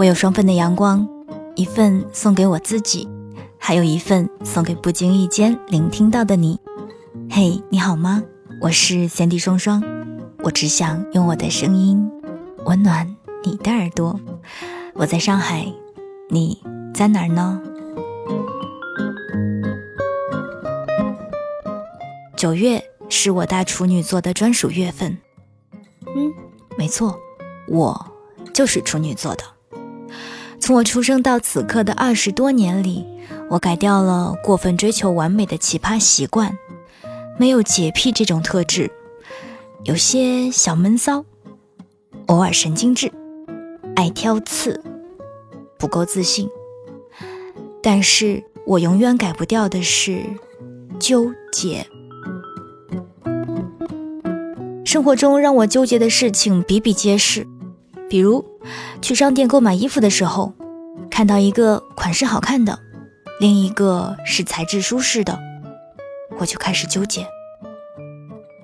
我有双份的阳光，一份送给我自己，还有一份送给不经意间聆听到的你。嘿，你好吗？我是贤弟双双，我只想用我的声音温暖你的耳朵。我在上海，你在哪儿呢？九月是我大处女座的专属月份。嗯，没错，我就是处女座的。从我出生到此刻的二十多年里，我改掉了过分追求完美的奇葩习惯，没有洁癖这种特质，有些小闷骚，偶尔神经质，爱挑刺，不够自信。但是我永远改不掉的是纠结。生活中让我纠结的事情比比皆是，比如去商店购买衣服的时候，看到一个款式好看的，另一个是材质舒适的，我就开始纠结。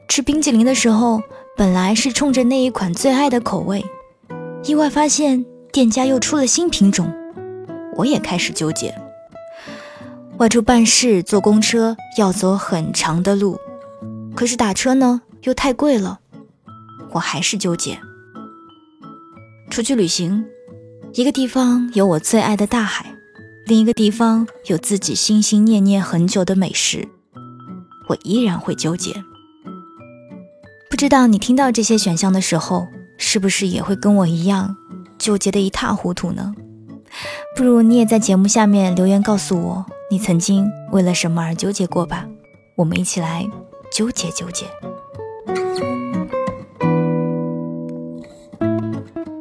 吃冰淇淋的时候，本来是冲着那一款最爱的口味，意外发现店家又出了新品种，我也开始纠结。外出办事坐公车要走很长的路，可是打车呢？又太贵了，我还是纠结。出去旅行，一个地方有我最爱的大海，另一个地方有自己心心念念很久的美食，我依然会纠结。不知道你听到这些选项的时候，是不是也会跟我一样纠结的一塌糊涂呢？不如你也在节目下面留言告诉我，你曾经为了什么而纠结过吧？我们一起来纠结纠结。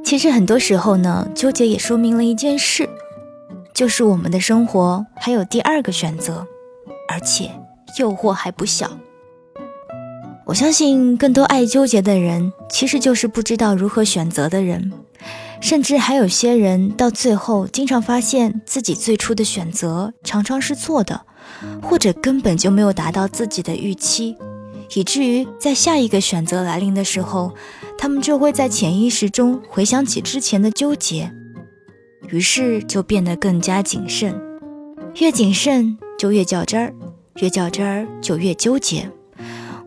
其实很多时候呢，纠结也说明了一件事，就是我们的生活还有第二个选择，而且诱惑还不小。我相信更多爱纠结的人，其实就是不知道如何选择的人，甚至还有些人到最后经常发现自己最初的选择常常是错的，或者根本就没有达到自己的预期。以至于在下一个选择来临的时候，他们就会在潜意识中回想起之前的纠结，于是就变得更加谨慎。越谨慎就越较真儿，越较真儿就越纠结，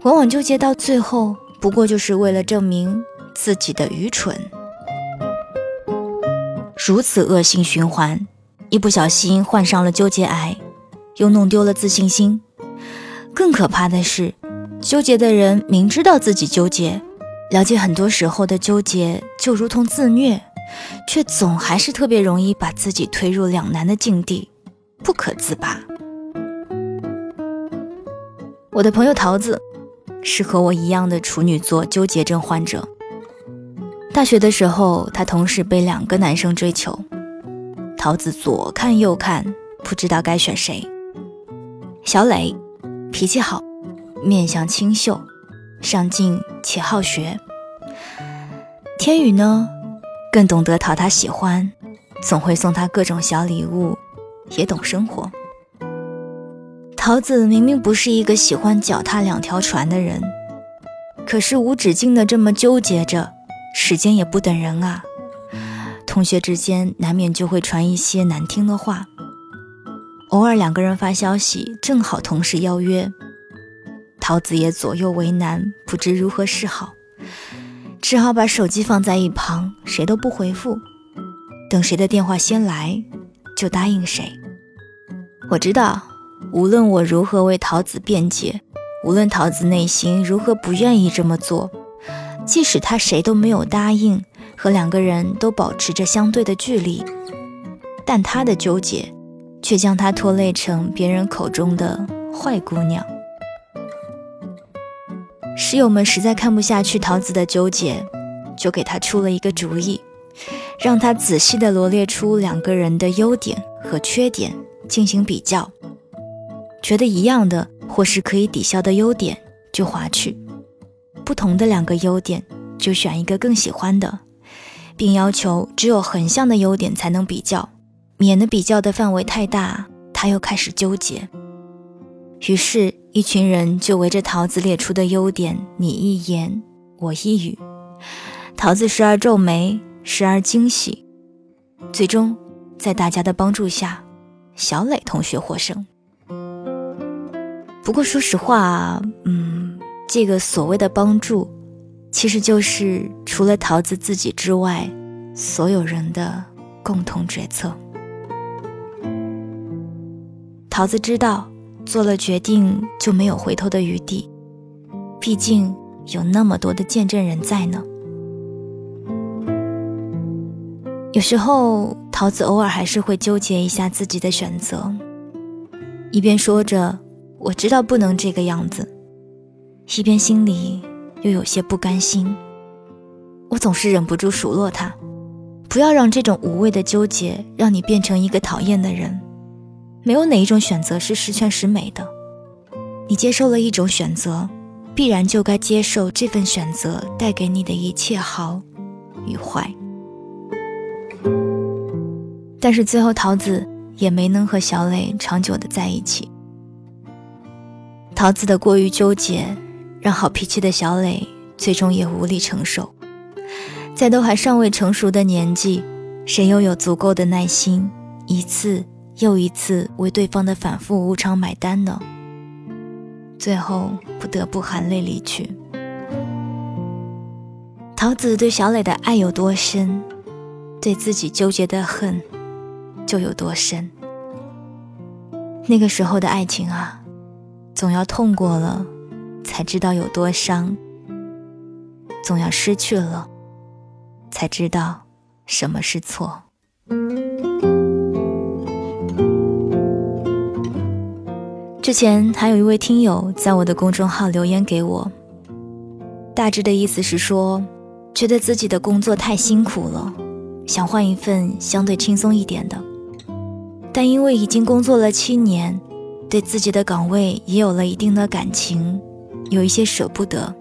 往往纠结到最后，不过就是为了证明自己的愚蠢。如此恶性循环，一不小心患上了纠结癌，又弄丢了自信心。更可怕的是。纠结的人明知道自己纠结，了解很多时候的纠结就如同自虐，却总还是特别容易把自己推入两难的境地，不可自拔。我的朋友桃子是和我一样的处女座纠结症患者。大学的时候，她同时被两个男生追求，桃子左看右看，不知道该选谁。小磊脾气好。面相清秀，上进且好学。天宇呢，更懂得讨他喜欢，总会送他各种小礼物，也懂生活。桃子明明不是一个喜欢脚踏两条船的人，可是无止境的这么纠结着，时间也不等人啊。同学之间难免就会传一些难听的话，偶尔两个人发消息，正好同时邀约。桃子也左右为难，不知如何是好，只好把手机放在一旁，谁都不回复，等谁的电话先来，就答应谁。我知道，无论我如何为桃子辩解，无论桃子内心如何不愿意这么做，即使他谁都没有答应，和两个人都保持着相对的距离，但他的纠结，却将他拖累成别人口中的坏姑娘。室友们实在看不下去桃子的纠结，就给她出了一个主意，让她仔细地罗列出两个人的优点和缺点进行比较，觉得一样的或是可以抵消的优点就划去，不同的两个优点就选一个更喜欢的，并要求只有横向的优点才能比较，免得比较的范围太大，他又开始纠结。于是，一群人就围着桃子列出的优点，你一言我一语。桃子时而皱眉，时而惊喜，最终在大家的帮助下，小磊同学获胜。不过说实话，嗯，这个所谓的帮助，其实就是除了桃子自己之外，所有人的共同决策。桃子知道，做了决定就没有回头的余地，毕竟有那么多的见证人在呢。有时候，桃子偶尔还是会纠结一下自己的选择，一边说着“我知道不能这个样子”，一边心里又有些不甘心。我总是忍不住数落他：“不要让这种无谓的纠结让你变成一个讨厌的人。没有哪一种选择是十全十美的。你接受了一种选择，必然就该接受这份选择带给你的一切好与坏。”但是最后，桃子也没能和小磊长久的在一起。桃子的过于纠结，让好脾气的小磊最终也无力承受。在都还尚未成熟的年纪，谁又有足够的耐心，一次又一次为对方的反复无常买单呢？最后不得不含泪离去。桃子对小磊的爱有多深，对自己纠结的恨。就有多深。那个时候的爱情啊，总要痛过了，才知道有多伤；总要失去了，才知道什么是错。之前还有一位听友在我的公众号留言给我，大致的意思是说，觉得自己的工作太辛苦了，想换一份相对轻松一点的。但因为已经工作了七年，对自己的岗位也有了一定的感情，有一些舍不得，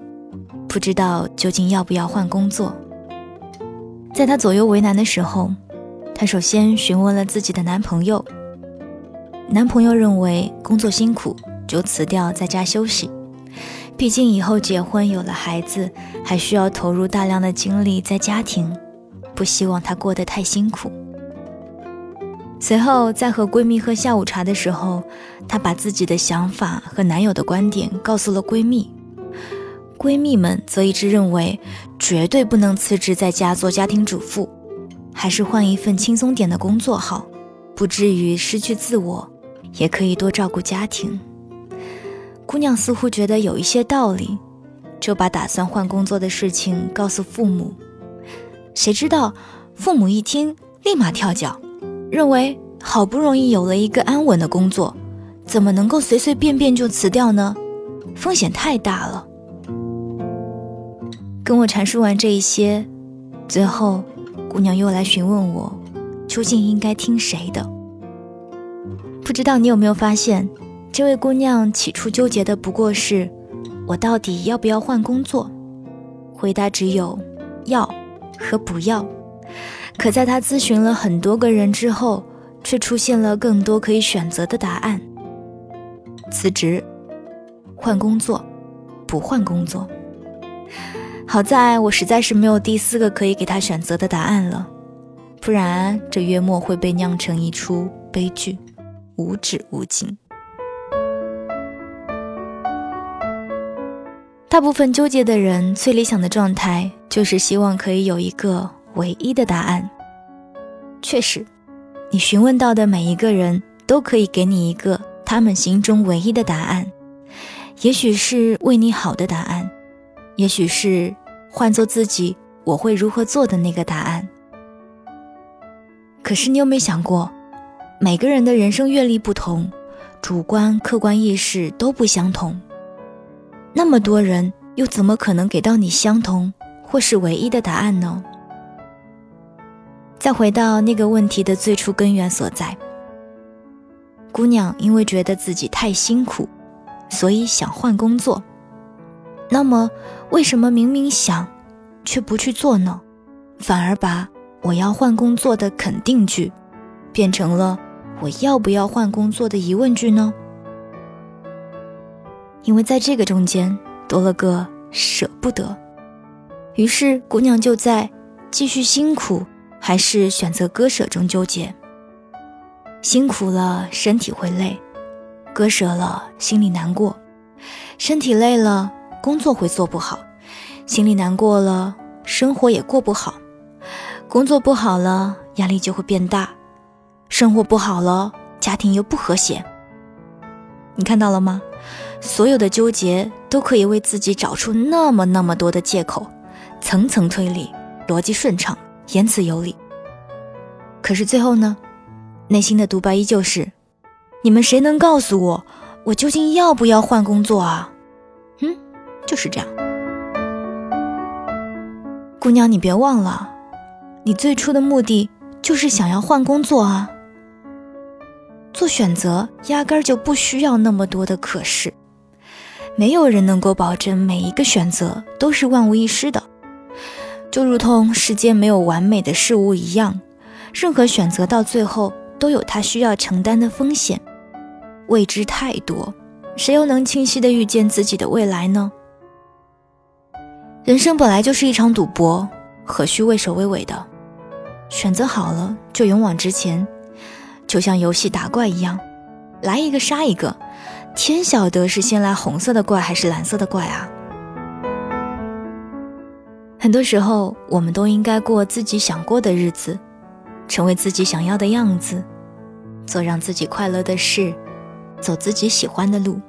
不知道究竟要不要换工作。在她左右为难的时候，她首先询问了自己的男朋友。男朋友认为工作辛苦，就辞掉在家休息。毕竟以后结婚有了孩子，还需要投入大量的精力在家庭，不希望她过得太辛苦。随后，在和闺蜜喝下午茶的时候，她把自己的想法和男友的观点告诉了闺蜜。闺蜜们则一致认为，绝对不能辞职在家做家庭主妇，还是换一份轻松点的工作好，不至于失去自我，也可以多照顾家庭。姑娘似乎觉得有一些道理，就把打算换工作的事情告诉父母。谁知道，父母一听，立马跳脚。认为好不容易有了一个安稳的工作，怎么能够随随便便就辞掉呢？风险太大了。跟我阐述完这一些，最后，姑娘又来询问我，究竟应该听谁的？不知道你有没有发现，这位姑娘起初纠结的不过是，我到底要不要换工作？回答只有要和不要。可在她咨询了很多个人之后，却出现了更多可以选择的答案：辞职、换工作、不换工作。好在我实在是没有第四个可以给他选择的答案了，不然这月末会被酿成一出悲剧，无止无尽。大部分纠结的人最理想的状态，就是希望可以有一个。唯一的答案，确实，你询问到的每一个人都可以给你一个他们心中唯一的答案，也许是为你好的答案，也许是换做自己我会如何做的那个答案。可是你有没有想过，每个人的人生阅历不同，主观客观意识都不相同，那么多人又怎么可能给到你相同或是唯一的答案呢？再回到那个问题的最初根源所在，姑娘因为觉得自己太辛苦，所以想换工作。那么，为什么明明想，却不去做呢？反而把我要换工作的肯定句，变成了我要不要换工作的疑问句呢？因为在这个中间多了个舍不得，于是姑娘就在继续辛苦。还是选择割舍中纠结。辛苦了，身体会累；割舍了，心里难过。身体累了，工作会做不好；心里难过了，生活也过不好。工作不好了，压力就会变大；生活不好了，家庭又不和谐。你看到了吗？所有的纠结都可以为自己找出那么那么多的借口，层层推理，逻辑顺畅，言辞有理。可是最后呢？内心的独白依旧是：你们谁能告诉我，我究竟要不要换工作啊？嗯，就是这样。姑娘，你别忘了，你最初的目的就是想要换工作啊。做选择压根儿就不需要那么多的可是，没有人能够保证每一个选择都是万无一失的，就如同世间没有完美的事物一样，任何选择到最后。都有它需要承担的风险，未知太多，谁又能清晰的预见自己的未来呢？人生本来就是一场赌博，何须畏首畏尾的？选择好了就勇往直前，就像游戏打怪一样，来一个杀一个，天晓得是先来红色的怪还是蓝色的怪啊！很多时候，我们都应该过自己想过的日子。成为自己想要的样子，做让自己快乐的事，走自己喜欢的路，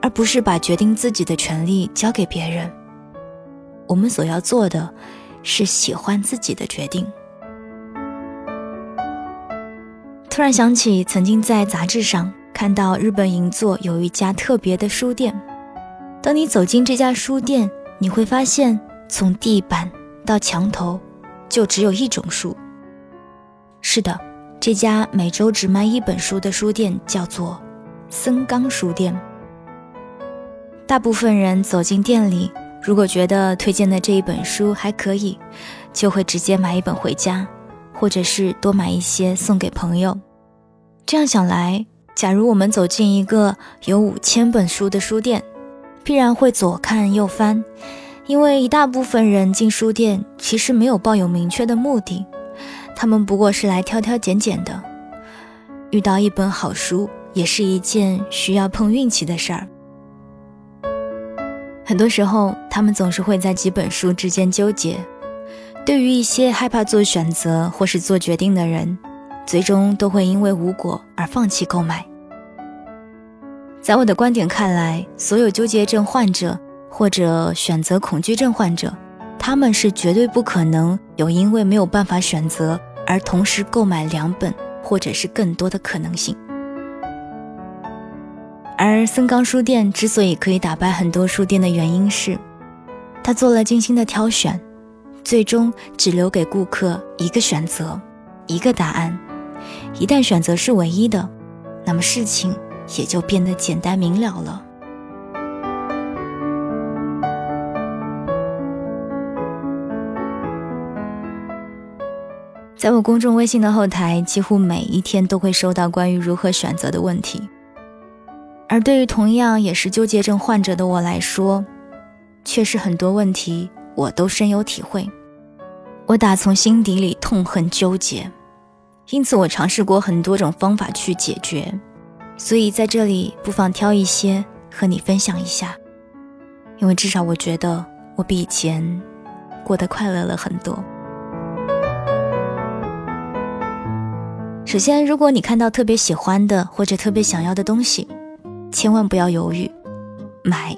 而不是把决定自己的权利交给别人。我们所要做的，是喜欢自己的决定。突然想起，曾经在杂志上看到日本银座有一家特别的书店。当你走进这家书店，你会发现，从地板到墙头，就只有一种书。是的，这家每周只卖一本书的书店叫做森冈书店。大部分人走进店里，如果觉得推荐的这一本书还可以，就会直接买一本回家，或者是多买一些送给朋友。这样想来，假如我们走进一个有五千本书的书店，必然会左看右翻，因为一大部分人进书店其实没有抱有明确的目的。他们不过是来挑挑拣拣的，遇到一本好书也是一件需要碰运气的事儿。很多时候，他们总是会在几本书之间纠结。对于一些害怕做选择或是做决定的人，最终都会因为无果而放弃购买。在我的观点看来，所有纠结症患者或者选择恐惧症患者，他们是绝对不可能有因为没有办法选择。而同时购买两本或者是更多的可能性。而森冈书店之所以可以打败很多书店的原因是，他做了精心的挑选，最终只留给顾客一个选择，一个答案。一旦选择是唯一的，那么事情也就变得简单明了了。在我公众微信的后台，几乎每一天都会收到关于如何选择的问题。而对于同样也是纠结症患者的我来说，确实很多问题我都深有体会。我打从心底里痛恨纠结，因此我尝试过很多种方法去解决。所以在这里不妨挑一些和你分享一下，因为至少我觉得我比以前过得快乐了很多。首先，如果你看到特别喜欢的或者特别想要的东西，千万不要犹豫，买，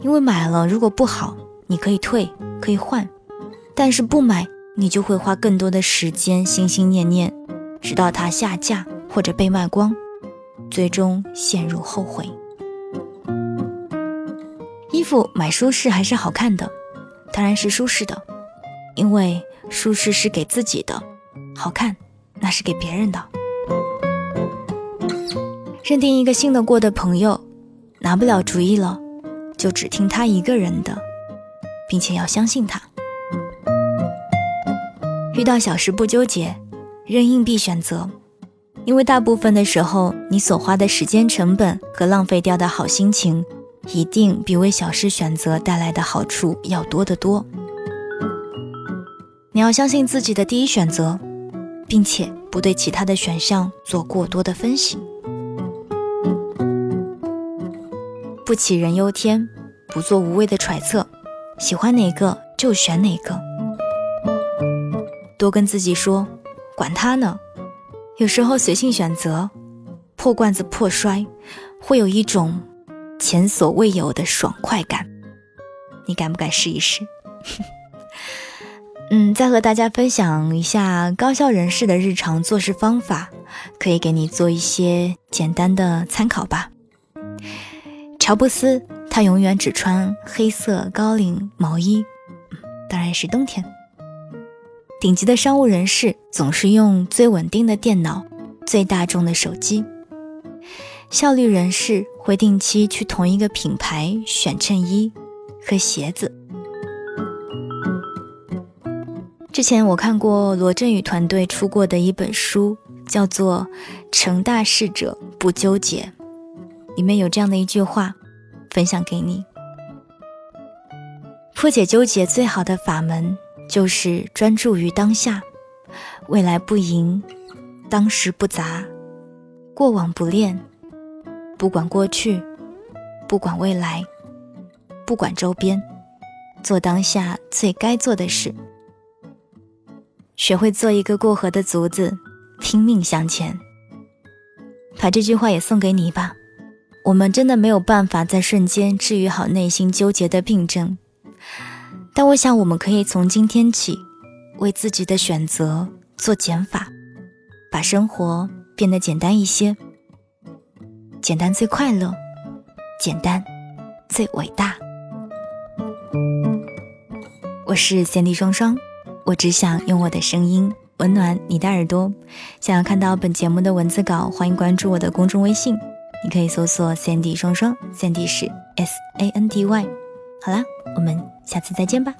因为买了如果不好，你可以退，可以换；但是不买，你就会花更多的时间心心念念，直到它下架或者被卖光，最终陷入后悔。衣服买舒适还是好看的，当然是舒适的，因为舒适是给自己的，好看。那是给别人的。认定一个信得过的朋友，拿不了主意了，就只听他一个人的，并且要相信他。遇到小事不纠结，扔硬币选择，因为大部分的时候，你所花的时间成本和浪费掉的好心情，一定比为小事选择带来的好处要多得多。你要相信自己的第一选择，并且不对其他的选项做过多的分析，不杞人忧天，不做无谓的揣测，喜欢哪个就选哪个，多跟自己说，管他呢。有时候随性选择，破罐子破摔，会有一种前所未有的爽快感。你敢不敢试一试？嗯，再和大家分享一下高效人士的日常做事方法，可以给你做一些简单的参考吧。乔布斯他永远只穿黑色高领毛衣，当然是冬天。顶级的商务人士总是用最稳定的电脑、最大众的手机。效率人士会定期去同一个品牌选衬衣和鞋子。之前我看过罗振宇团队出过的一本书，叫做《成大事者不纠结》，里面有这样的一句话，分享给你：破解纠结最好的法门就是专注于当下，未来不迎，当时不杂，过往不恋，不管过去，不管未来，不管周边，做当下最该做的事。学会做一个过河的卒子，拼命向前。把这句话也送给你吧。我们真的没有办法在瞬间治愈好内心纠结的病症，但我想我们可以从今天起，为自己的选择做减法，把生活变得简单一些。简单最快乐，简单最伟大。我是三 D 双双。我只想用我的声音温暖你的耳朵。想要看到本节目的文字稿，欢迎关注我的公众微信，你可以搜索 “Sandy 双双 ”，Sandy 是 S A N D Y。好啦，我们下次再见吧。